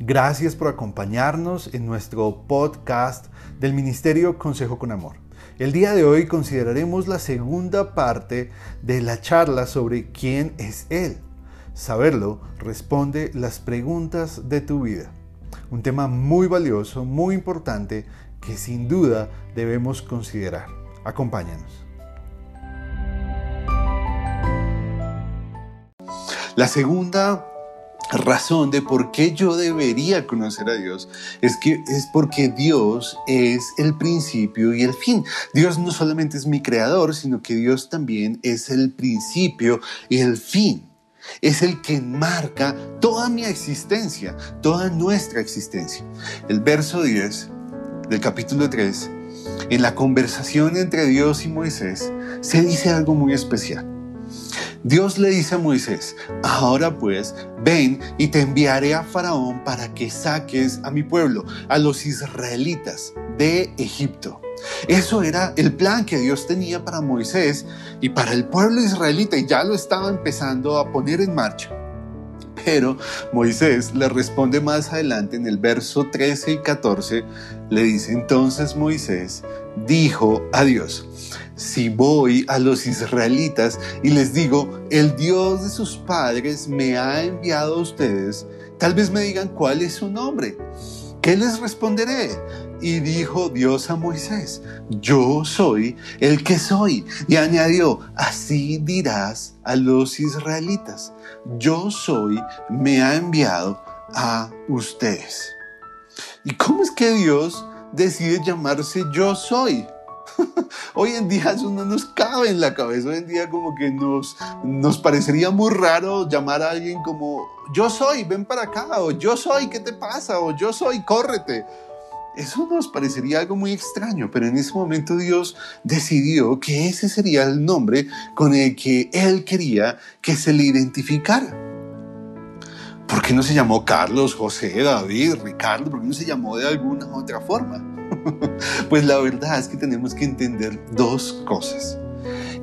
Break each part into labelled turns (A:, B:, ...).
A: Gracias por acompañarnos en nuestro podcast del Ministerio Consejo con Amor. El día de hoy consideraremos la segunda parte de la charla sobre quién es Él. Saberlo responde las preguntas de tu vida. Un tema muy valioso, muy importante, que sin duda debemos considerar. Acompáñanos. La segunda razón de por qué yo debería conocer a Dios es que es porque Dios es el principio y el fin. Dios no solamente es mi creador, sino que Dios también es el principio y el fin. Es el que marca toda mi existencia, toda nuestra existencia. El verso 10 del capítulo 3, en la conversación entre Dios y Moisés, se dice algo muy especial. Dios le dice a Moisés, ahora pues, ven y te enviaré a Faraón para que saques a mi pueblo, a los israelitas de Egipto. Eso era el plan que Dios tenía para Moisés y para el pueblo israelita y ya lo estaba empezando a poner en marcha. Pero Moisés le responde más adelante en el verso 13 y 14, le dice entonces Moisés dijo a Dios, si voy a los israelitas y les digo, el Dios de sus padres me ha enviado a ustedes, tal vez me digan cuál es su nombre. ¿Qué les responderé? Y dijo Dios a Moisés, yo soy el que soy. Y añadió, así dirás a los israelitas, yo soy, me ha enviado a ustedes. ¿Y cómo es que Dios decide llamarse yo soy? Hoy en día eso no nos cabe en la cabeza. Hoy en día como que nos, nos parecería muy raro llamar a alguien como yo soy, ven para acá, o yo soy, ¿qué te pasa? O yo soy, córrete. Eso nos parecería algo muy extraño, pero en ese momento Dios decidió que ese sería el nombre con el que Él quería que se le identificara. ¿Por qué no se llamó Carlos, José, David, Ricardo? ¿Por qué no se llamó de alguna otra forma? pues la verdad es que tenemos que entender dos cosas.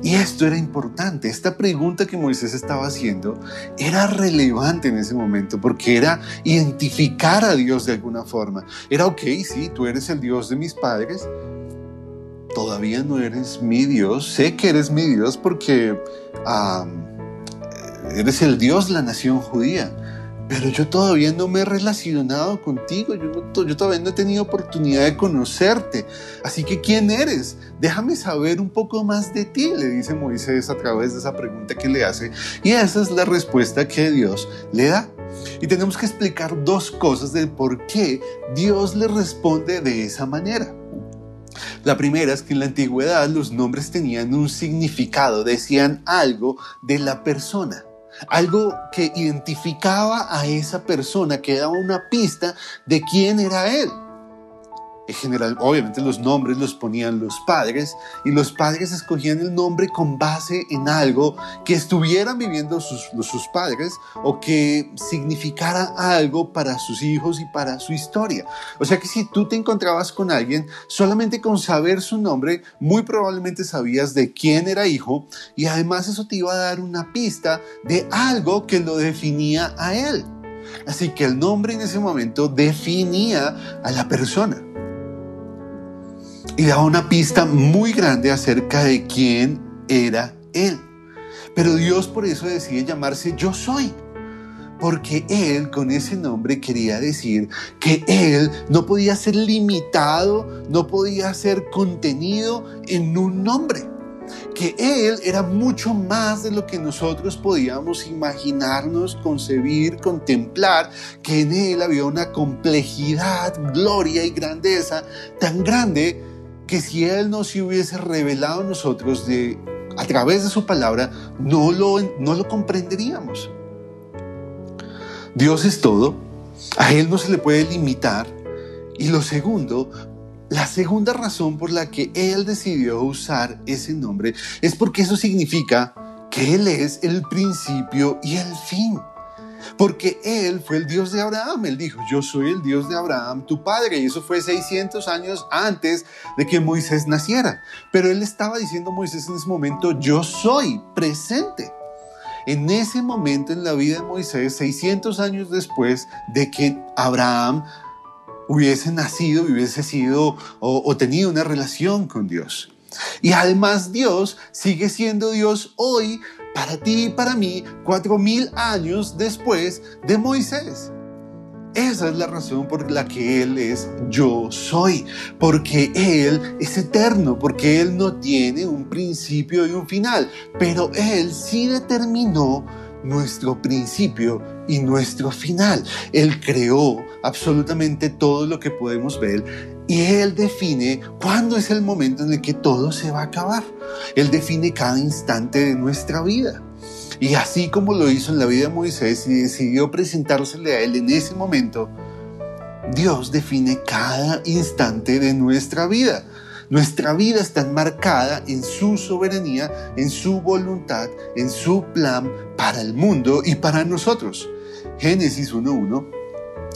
A: Y esto era importante. Esta pregunta que Moisés estaba haciendo era relevante en ese momento porque era identificar a Dios de alguna forma. Era, ok, sí, tú eres el Dios de mis padres. Todavía no eres mi Dios. Sé que eres mi Dios porque eres el Dios de la nación judía pero yo todavía no me he relacionado contigo, yo, yo, todavía no he tenido oportunidad de conocerte. Así que, ¿quién eres? Déjame saber un poco más de ti, le dice Moisés a través de esa pregunta que le hace. Y esa es la respuesta que Dios le da. Y tenemos que explicar dos cosas de por qué Dios le responde de esa manera. La primera es que en la antigüedad los nombres tenían un significado, decían algo de la persona algo que identificaba a esa persona, que daba una pista de quién era él. En general, obviamente los nombres los ponían los padres y los padres escogían el nombre con base en algo que estuvieran viviendo sus, sus padres o que significara algo para sus hijos y para su historia. O sea que si tú te encontrabas con alguien, solamente con saber su nombre, muy probablemente sabías de quién era hijo y además eso te iba a dar una pista de algo que lo definía a él. Así que el nombre en ese momento definía a la persona y daba una pista muy grande acerca de quién era Él. Pero Dios por eso decide llamarse Yo Soy. Porque Él con ese nombre quería decir que Él no podía ser limitado, no podía ser contenido en un nombre. Que Él era mucho más de lo que nosotros podíamos imaginarnos, concebir, contemplar, que en Él había una complejidad, gloria y grandeza tan grande que si Él no se hubiese revelado a nosotros de, a través de su palabra, no lo, no lo comprenderíamos. Dios es todo, a Él no se le puede limitar. Y lo segundo, la segunda razón por la que Él decidió usar ese nombre es porque eso significa que Él es el principio y el fin porque Él fue el Dios de Abraham. Él dijo, yo soy el Dios de Abraham, tu padre. Y eso fue 600 años antes de que Moisés naciera. Pero Él estaba diciendo a Moisés en ese momento, yo soy presente. en ese momento en la vida de Moisés, 600 años después de que Abraham hubiese nacido, hubiese sido o, tenido una relación con Dios. Y además Dios sigue siendo Dios hoy para ti y para mí, cuatro mil años después de Moisés. Esa es la razón por la que Él es yo soy, porque Él es eterno, porque Él no tiene un principio y un final, pero Él sí determinó nuestro principio y nuestro final. Él creó absolutamente todo lo que podemos ver y Él define cuándo es el momento en el que todo se va a acabar. Él define cada instante de nuestra vida. Y así como lo hizo en la vida de Moisés y decidió presentársele a Él en ese momento, Dios define cada instante de nuestra vida. Nuestra vida está enmarcada en su soberanía, en su voluntad, en su plan para el mundo y para nosotros. Génesis 1.1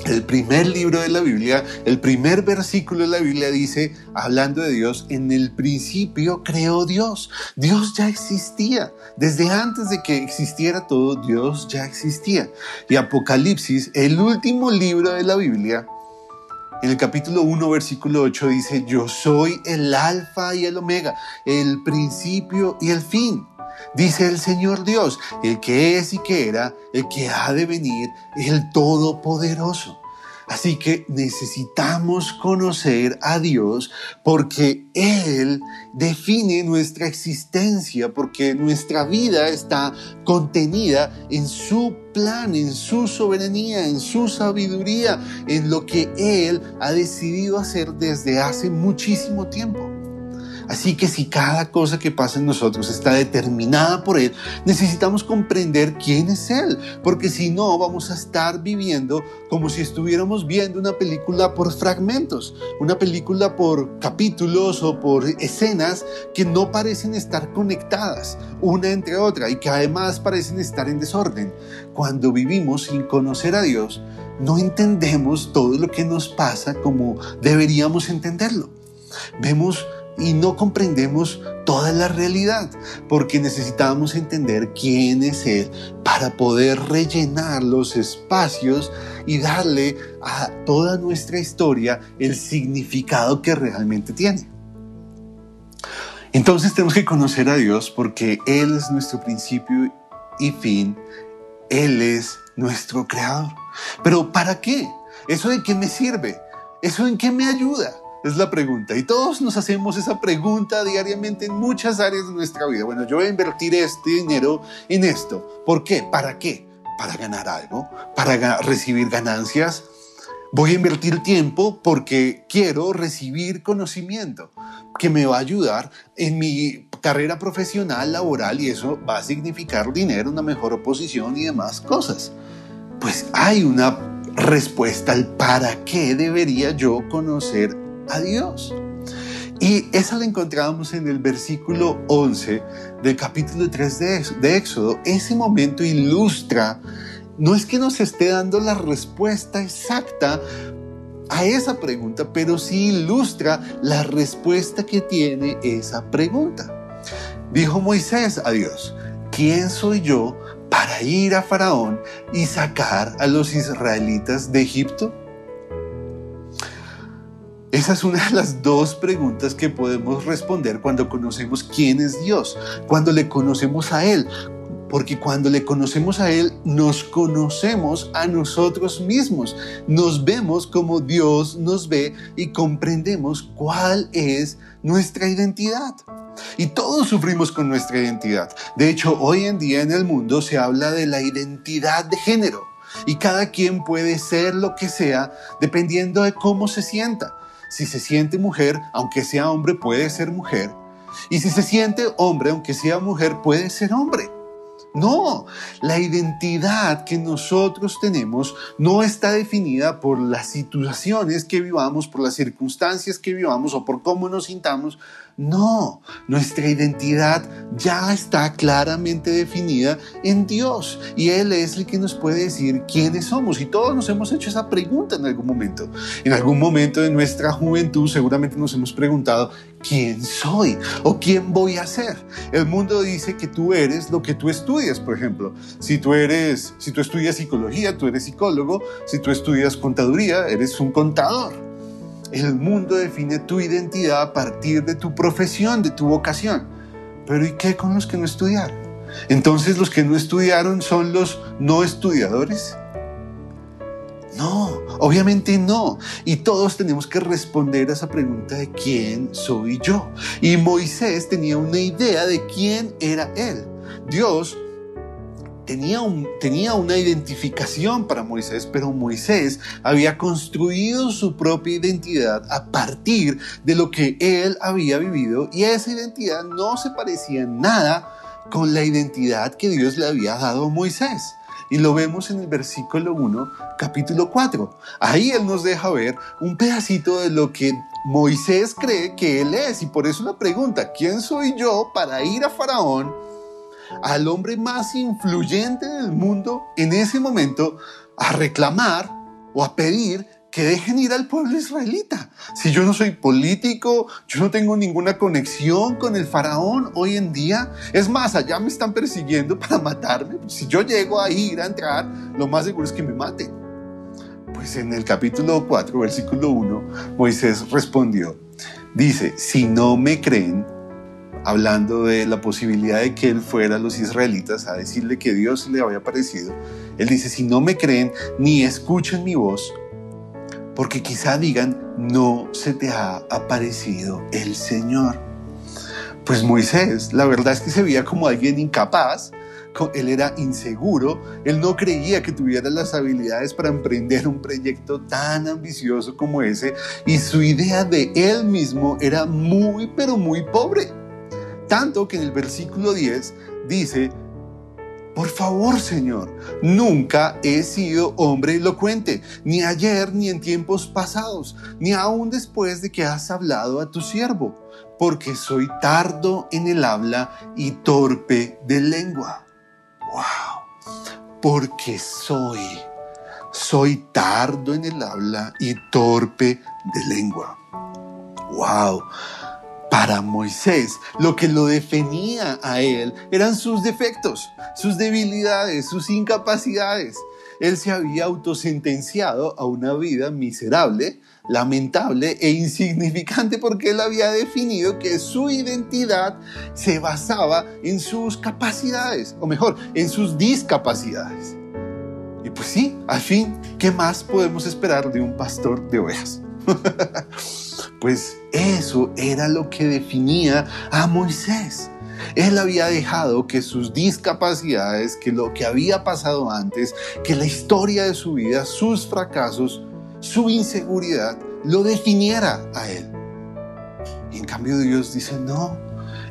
A: el primer libro de la Biblia, el primer versículo de la Biblia dice, hablando de Dios, en el principio creó Dios. Dios ya existía. Desde antes de que existiera todo, Dios ya existía. Y Apocalipsis, el último libro de la Biblia, en el capítulo 1, versículo 8 dice, yo soy el alfa y el omega, el principio y el fin. Dice el Señor Dios, el que es y que era, el que ha de venir, el Todopoderoso. Así que necesitamos conocer a Dios porque Él define nuestra existencia, porque nuestra vida está contenida en su plan, en su soberanía, en su sabiduría, en lo que Él ha decidido hacer desde hace muchísimo tiempo. Así que si cada cosa que pasa en nosotros está determinada por Él, necesitamos comprender quién es Él, porque si no vamos a estar viviendo como si estuviéramos viendo una película por fragmentos, una película por capítulos o por escenas que no parecen estar conectadas una entre otra y que además parecen estar en desorden. Cuando vivimos sin conocer a Dios, no entendemos todo lo que nos pasa como deberíamos entenderlo. Vemos y no comprendemos toda la realidad, porque necesitamos entender quién es Él para poder rellenar los espacios y darle a toda nuestra historia el significado que realmente tiene. Entonces tenemos que conocer a Dios porque Él es nuestro principio y fin, Él es nuestro creador. Pero ¿para qué? ¿Eso de qué me sirve? ¿Eso en qué me ayuda? Es la pregunta. Y todos nos hacemos esa pregunta diariamente en muchas áreas de nuestra vida. Bueno, yo voy a invertir este dinero en esto. ¿Por qué? ¿Para qué? Para ganar algo, para recibir ganancias. Voy a invertir tiempo porque quiero recibir conocimiento que me va a ayudar en mi carrera profesional, laboral, y eso va a significar dinero, una mejor oposición y demás cosas. Pues hay una respuesta al para qué debería yo conocer a Dios. Y esa la encontramos en el versículo 11 del capítulo 3 de, de Éxodo. Ese momento ilustra, no es que nos esté dando la respuesta exacta a esa pregunta, pero sí ilustra la respuesta que tiene esa pregunta. Dijo Moisés a Dios, ¿quién soy yo para ir a Faraón y sacar a los israelitas de Egipto? Esa es una de las dos preguntas que podemos responder cuando conocemos quién es Dios, cuando le conocemos a Él. Porque cuando le conocemos a Él, nos conocemos a nosotros mismos, nos vemos como Dios nos ve y comprendemos cuál es nuestra identidad. Y todos sufrimos con nuestra identidad. De hecho, hoy en día en el mundo se habla de la identidad de género. Y cada quien puede ser lo que sea dependiendo de cómo se sienta. Si se siente mujer, aunque sea hombre, puede ser mujer. Y si se siente hombre, aunque sea mujer, puede ser hombre. No, la identidad que nosotros tenemos no está definida por las situaciones que vivamos, por las circunstancias que vivamos o por cómo nos sintamos. No, nuestra identidad ya está claramente definida en Dios y Él es el que nos puede decir quiénes somos. Y todos nos hemos hecho esa pregunta en algún momento. En algún momento de nuestra juventud seguramente nos hemos preguntado, ¿quién soy? ¿O quién voy a ser? El mundo dice que tú eres lo que tú estudias, por ejemplo. Si tú eres, si tú estudias psicología, tú eres psicólogo. Si tú estudias contaduría, eres un contador. El mundo define tu identidad a partir de tu profesión, de tu vocación. Pero ¿y qué con los que no estudiaron? Entonces los que no estudiaron son los no estudiadores. No, obviamente no. Y todos tenemos que responder a esa pregunta de quién soy yo. Y Moisés tenía una idea de quién era él. Dios tenía, tenía una identificación para Moisés, pero Moisés había construido su propia identidad a partir de lo que él había vivido y esa identidad no se parecía en nada con la identidad que Dios le había dado a Moisés. Y lo vemos en el versículo 1, capítulo 4. Ahí Él nos deja ver un pedacito de lo que Moisés cree que Él es. Y por eso la pregunta, ¿quién soy yo para ir a Faraón? al hombre más influyente del mundo en ese momento a reclamar o a pedir que dejen ir al pueblo israelita. Si yo no soy político, yo no tengo ninguna conexión con el faraón hoy en día. Es más, allá me están persiguiendo para matarme. Si yo llego a ir a entrar, lo más seguro es que me maten. Pues en el capítulo 4, versículo 1, Moisés respondió, dice, si no me creen, hablando de la posibilidad de que él fuera a los israelitas a decirle que Dios le había aparecido, él dice, si no me creen ni escuchen mi voz, porque quizá digan, no se te ha aparecido el Señor. Pues Moisés, la verdad es que se veía como alguien incapaz, él era inseguro, él no creía que tuviera las habilidades para emprender un proyecto tan ambicioso como ese y su idea de él mismo era muy, pero muy pobre. Tanto que en el versículo 10 dice, por favor, Señor, nunca he sido hombre elocuente, ni ayer ni en tiempos pasados, ni aún después de que has hablado a tu siervo, porque soy tardo en el habla y torpe de lengua. ¡Wow! Porque soy, soy tardo en el habla y torpe de lengua. ¡Wow! Para Moisés, lo que lo definía a él eran sus defectos, sus debilidades, sus incapacidades. Él se había autosentenciado a una vida miserable, lamentable e insignificante porque él había definido que su identidad se basaba en sus capacidades, o mejor, en sus discapacidades. Y pues sí, al fin, ¿qué más podemos esperar de un pastor de ovejas? Pues eso era lo que definía a Moisés. Él había dejado que sus discapacidades, que lo que había pasado antes, que la historia de su vida, sus fracasos, su inseguridad, lo definiera a él. Y en cambio Dios dice, no,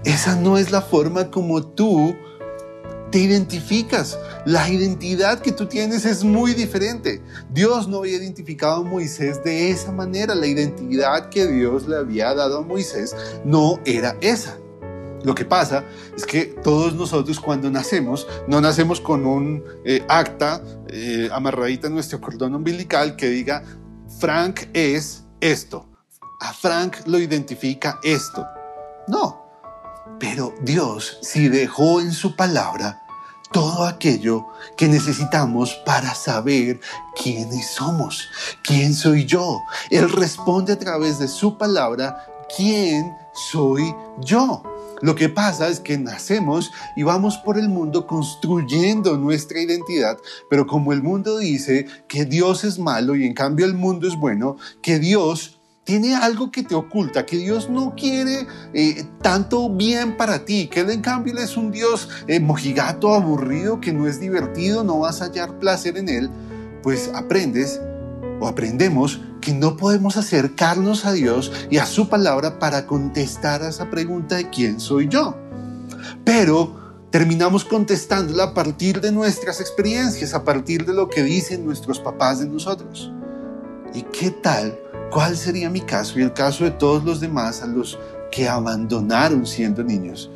A: esa no es la forma como tú te identificas. La identidad que tú tienes es muy diferente. Dios no había identificado a Moisés de esa manera. La identidad que Dios le había dado a Moisés no era esa. Lo que pasa es que todos nosotros cuando nacemos, no nacemos con un eh, acta eh, amarradita en nuestro cordón umbilical que diga, Frank es esto. A Frank lo identifica esto. No, pero Dios sí dejó en su palabra todo aquello que necesitamos para saber quiénes somos, quién soy yo. Él responde a través de su palabra, ¿quién soy yo? Lo que pasa es que nacemos y vamos por el mundo construyendo nuestra identidad, pero como el mundo dice que Dios es malo y en cambio el mundo es bueno, que Dios tiene algo que te oculta, que Dios no quiere eh, tanto bien para ti, que Él en cambio es un Dios eh, mojigato, aburrido, que no es divertido, no vas a hallar placer en Él, pues aprendes o aprendemos que no podemos acercarnos a Dios y a su palabra para contestar a esa pregunta de quién soy yo. Pero terminamos contestándola a partir de nuestras experiencias, a partir de lo que dicen nuestros papás de nosotros. ¿Y qué tal? ¿Cuál sería mi caso y el caso de todos los demás a los que abandonaron siendo niños.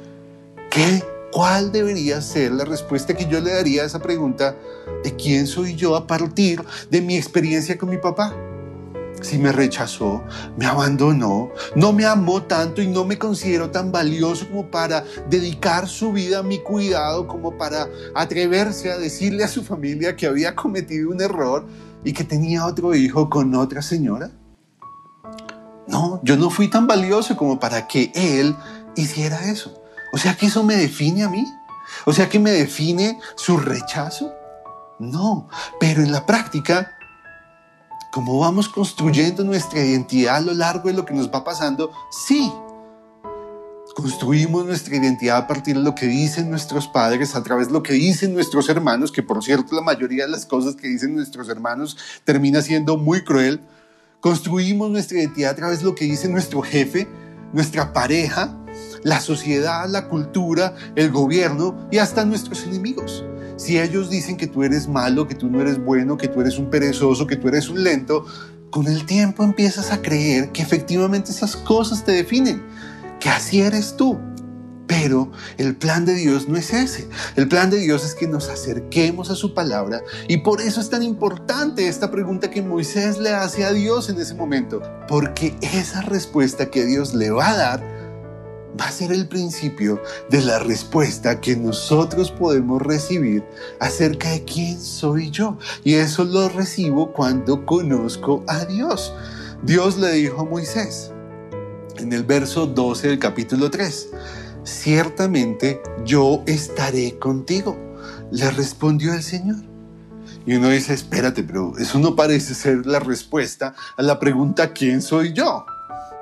A: ¿Qué, ¿Cuál debería ser la respuesta que yo le daría a esa pregunta de quién soy yo a partir de mi experiencia con mi papá? si me rechazó, me abandonó, no me amó tanto y no me considero tan valioso como para dedicar su vida a mi cuidado, como para atreverse a decirle a su familia que había cometido un error y que tenía otro hijo con otra señora? No, yo no fui tan valioso como para que él hiciera eso. O sea que eso me define a mí. O sea que me define su rechazo. No, pero en la práctica como vamos construyendo nuestra identidad a lo largo de lo que nos va pasando, sí. Construimos nuestra identidad a partir de lo que dicen nuestros padres, a través de lo que dicen nuestros hermanos, que por cierto la mayoría de las cosas que dicen nuestros hermanos termina siendo muy cruel. Construimos nuestra identidad a través de lo que dice nuestro jefe, nuestra pareja, la sociedad, la cultura, el gobierno y hasta nuestros enemigos. Si ellos dicen que tú eres malo, que tú no eres bueno, que tú eres un perezoso, que tú eres un lento, con el tiempo empiezas a creer que efectivamente esas cosas te definen, que así eres tú. Pero el plan de Dios no es ese. El plan de Dios es que nos acerquemos a su palabra y por eso es tan importante esta pregunta que Moisés le hace a Dios en ese momento. Porque esa respuesta que Dios le va a dar va a ser el principio de la respuesta que nosotros podemos recibir acerca de quién soy yo. Y eso lo recibo cuando conozco a Dios. Dios le dijo a Moisés en el verso 12 del capítulo 3, ciertamente yo estaré contigo, le respondió el Señor. Y uno dice, espérate, pero eso no parece ser la respuesta a la pregunta ¿quién soy yo?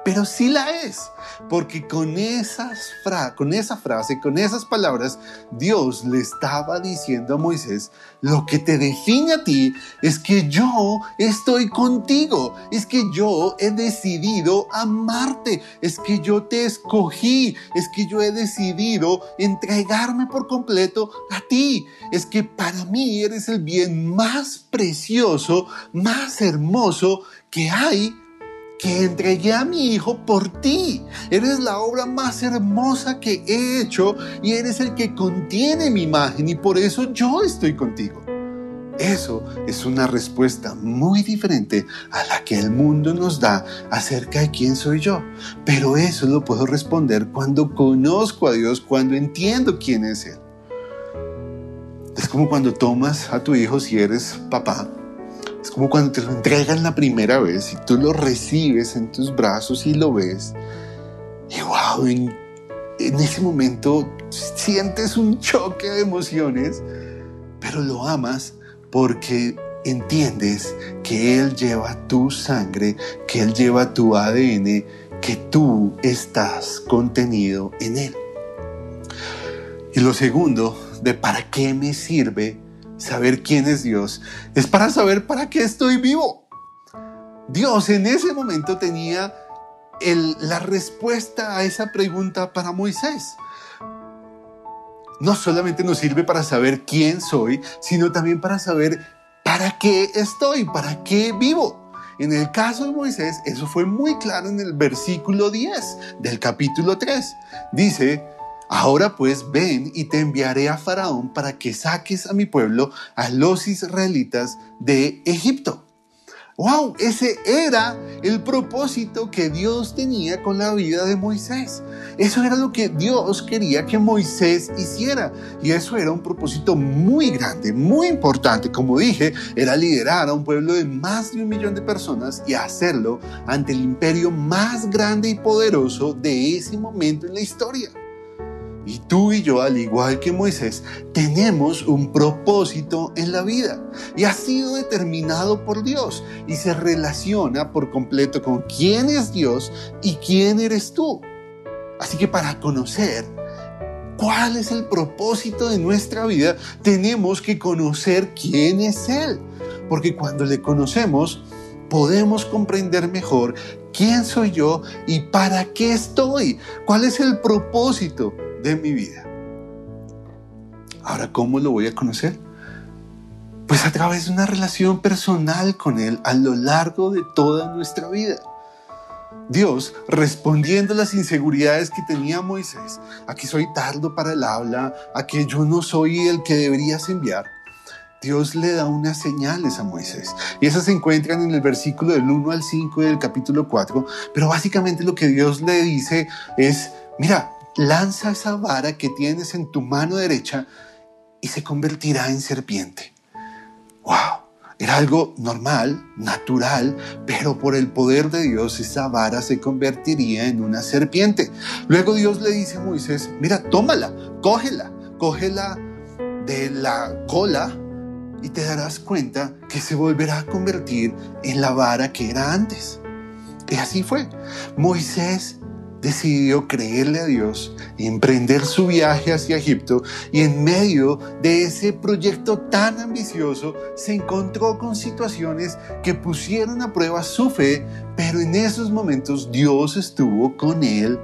A: Pero sí la es. Porque con, esa frase, con esas palabras, Dios le estaba diciendo a Moisés, lo que te define a ti es que yo estoy contigo, es que yo he decidido amarte, es que yo te escogí, es que yo he decidido entregarme por completo a ti, es que para mí eres el bien más precioso, más hermoso que hay que entregué a mi hijo por ti. Eres la obra más hermosa que he hecho y eres el que contiene mi imagen y por eso yo estoy contigo. Eso es una respuesta muy diferente a la que el mundo nos da acerca de quién soy yo. Pero eso lo puedo responder cuando conozco a Dios, cuando entiendo quién es Él. Es como cuando tomas a tu hijo si eres papá es como cuando te lo entregan la primera vez y tú lo recibes en tus brazos y lo ves. Y wow, en, ese momento sientes un choque de emociones, pero lo amas porque entiendes que Él lleva tu sangre, que Él lleva tu ADN, que tú estás contenido en Él. Y lo segundo, de para qué me sirve saber quién es Dios, es para saber para qué estoy vivo. Dios en ese momento tenía la respuesta a esa pregunta para Moisés. No solamente nos sirve para saber quién soy, sino también para saber para qué estoy, para qué vivo. En el caso de Moisés, eso fue muy claro en el versículo 10 del capítulo 3. Dice, Ahora pues ven y te enviaré a Faraón para que saques a mi pueblo, a los israelitas de Egipto. ¡Wow! Ese era el propósito que Dios tenía con la vida de Moisés. Eso era lo que Dios quería que Moisés hiciera. Y eso era un propósito muy grande, muy importante. Como dije, era liderar a un pueblo de más de un millón de personas y hacerlo ante el imperio más grande y poderoso de ese momento en la historia. Y tú y yo, al igual que Moisés, tenemos un propósito en la vida y ha sido determinado por Dios y se relaciona por completo con quién es Dios y quién eres tú. Así que para conocer cuál es el propósito de nuestra vida, tenemos que conocer quién es Él. Porque cuando le conocemos, podemos comprender mejor quién soy yo y para qué estoy, cuál es el propósito de mi vida. Ahora, ¿cómo lo voy a conocer? Pues a través de una relación personal con Él a lo largo de toda nuestra vida. Dios, respondiendo a las inseguridades que tenía Moisés, a que soy tardo para el habla, a que yo no soy el que deberías enviar, Dios le da unas señales a Moisés. Y esas se encuentran en el versículo del 1 al 5 del capítulo 4. Pero básicamente lo que Dios le dice es, mira, lanza esa vara que tienes en tu mano derecha y se convertirá en serpiente. ¡Wow! Era algo normal, natural, pero por el poder de Dios esa vara se convertiría en una serpiente. Luego Dios le dice a Moisés, mira, tómala, cógela, cógela de la cola y te darás cuenta que se volverá a convertir en la vara que era antes. Y así fue. Moisés decidió creerle a Dios y emprender su viaje hacia Egipto y en medio de ese proyecto tan ambicioso se encontró con situaciones que pusieron a prueba su fe, pero en esos momentos Dios estuvo con él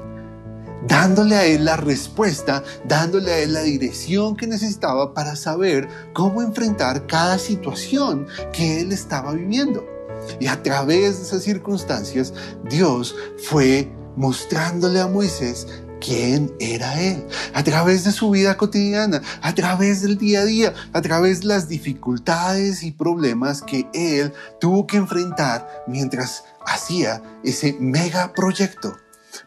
A: dándole a él la respuesta, dándole a él la dirección que necesitaba para saber cómo enfrentar cada situación que él estaba viviendo. Y a través de esas circunstancias, Dios fue mostrándole a Moisés quién era él, a través de su vida cotidiana, a través del día a día, a través de las dificultades y problemas que él tuvo que enfrentar mientras hacía ese mega proyecto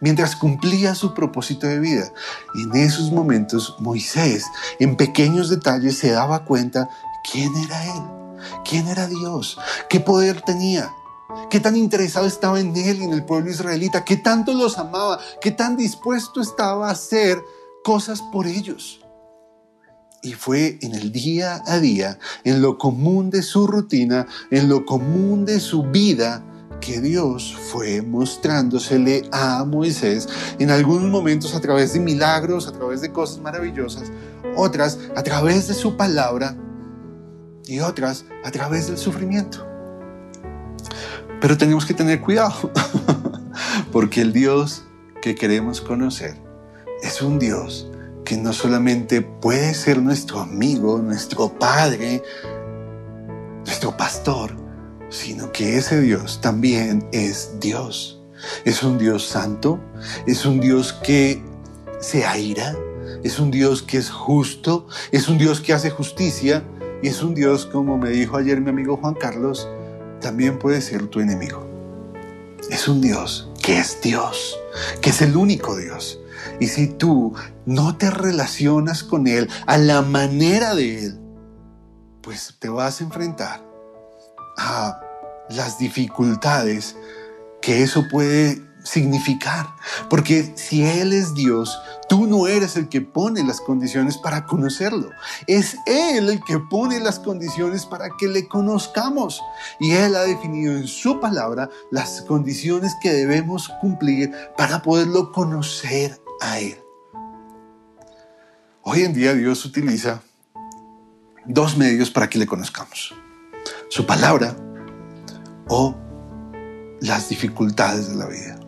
A: mientras cumplía su propósito de vida. en esos momentos Moisés, en pequeños detalles, se daba cuenta quién era él, quién era Dios, qué poder tenía. Qué tan interesado estaba en él y en el pueblo israelita, qué tanto los amaba, qué tan dispuesto estaba a hacer cosas por ellos. Y fue en el día a día, en lo común de su rutina, en lo común de su vida, que Dios fue mostrándosele a Moisés en algunos momentos a través de milagros, a través de cosas maravillosas, otras a través de su palabra y otras a través del sufrimiento. Pero tenemos que tener cuidado, porque el Dios que queremos conocer es un Dios que no solamente puede ser nuestro amigo, nuestro padre, nuestro pastor, sino que ese Dios también es Dios. Es un Dios santo, es un Dios que se aira, es un Dios que es justo, es un Dios que hace justicia y es un Dios, como me dijo ayer mi amigo Juan Carlos, también puede ser tu enemigo. Es un Dios que es Dios, que es el único Dios. Y si tú no te relacionas con Él a la manera de Él, pues te vas a enfrentar a las dificultades que eso puede significar. Porque si Él es Dios, tú no eres el que pone las condiciones para conocerlo. Es Él el que pone las condiciones para que le conozcamos. Y Él ha definido en su palabra las condiciones que debemos cumplir para poderlo conocer a Él. Hoy en día Dios utiliza dos medios para que le conozcamos su palabra o las dificultades de la vida.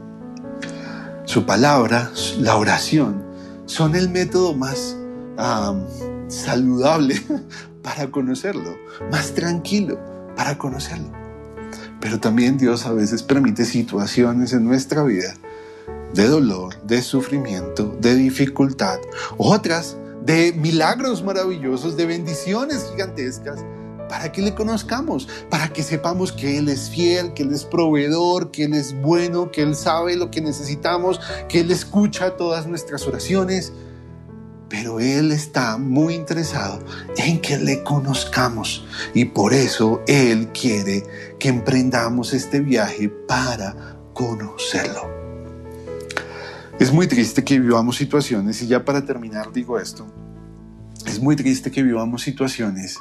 A: Su palabra, la oración, son el método más saludable para conocerlo, más tranquilo para conocerlo. Pero también Dios a veces permite situaciones en nuestra vida de dolor, de sufrimiento, de dificultad, otras de milagros maravillosos, de bendiciones gigantescas para que le conozcamos, para que sepamos que Él es fiel, que Él es proveedor, que Él es bueno, que Él sabe lo que necesitamos, que Él escucha todas nuestras oraciones. Pero Él está muy interesado en que le conozcamos y por eso Él quiere que emprendamos este viaje para conocerlo. Es muy triste que vivamos situaciones, y ya para terminar digo esto, es muy triste que vivamos situaciones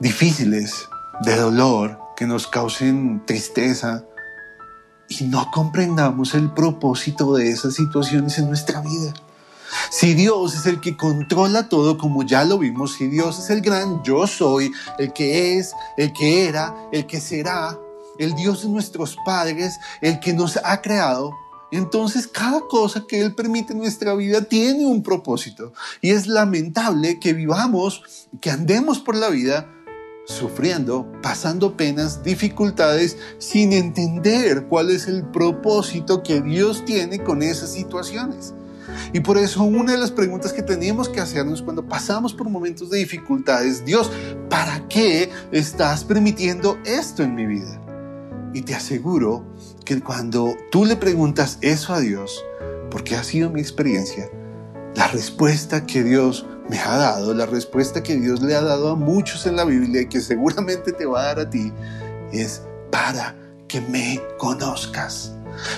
A: difíciles, de dolor, que nos causen tristeza y no comprendamos el propósito de esas situaciones en nuestra vida. Si Dios es el que controla todo, como ya lo vimos, si Dios es el gran yo soy, el que es, el que era, el que será, el Dios de nuestros padres, el que nos ha creado, entonces cada cosa que Él permite en nuestra vida tiene un propósito. Y es lamentable que vivamos, que andemos por la vida sufriendo, pasando penas, dificultades, sin entender cuál es el propósito que Dios tiene con esas situaciones. Y por eso una de las preguntas que tenemos que hacernos cuando pasamos por momentos de dificultades, Dios, ¿para qué estás permitiendo esto en mi vida? Y te aseguro que cuando tú le preguntas eso a Dios, porque ha sido mi experiencia, la respuesta que Dios me ha dado, la respuesta que Dios le ha dado a muchos en la Biblia y que seguramente te va a dar a ti, es para que me conozcas,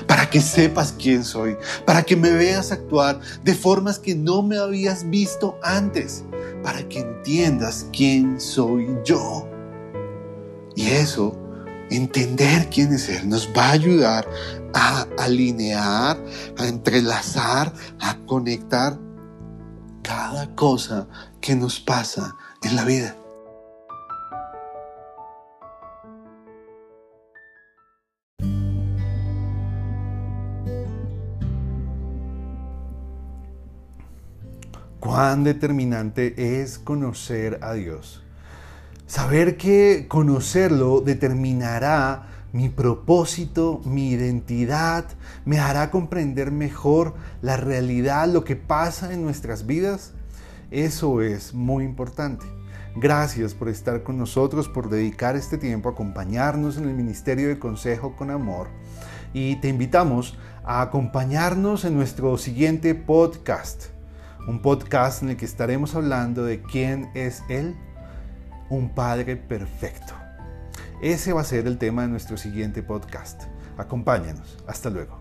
A: para que sepas quién soy, para que me veas actuar de formas que no me habías visto antes, para que entiendas quién soy yo. Y eso, entender quién es Él, nos va a ayudar a alinear, a entrelazar, a conectar cada cosa que nos pasa en la vida. Cuán determinante es conocer a Dios. Saber que conocerlo determinará mi propósito, mi identidad, me hará comprender mejor la realidad, lo que pasa en nuestras vidas. Eso es muy importante. Gracias por estar con nosotros, por dedicar este tiempo a acompañarnos en el Ministerio de Consejo con Amor. Y te invitamos a acompañarnos en nuestro siguiente podcast. Un podcast en el que estaremos hablando de quién es Él, un Padre perfecto. Ese va a ser el tema de nuestro siguiente podcast. Acompáñanos. Hasta luego.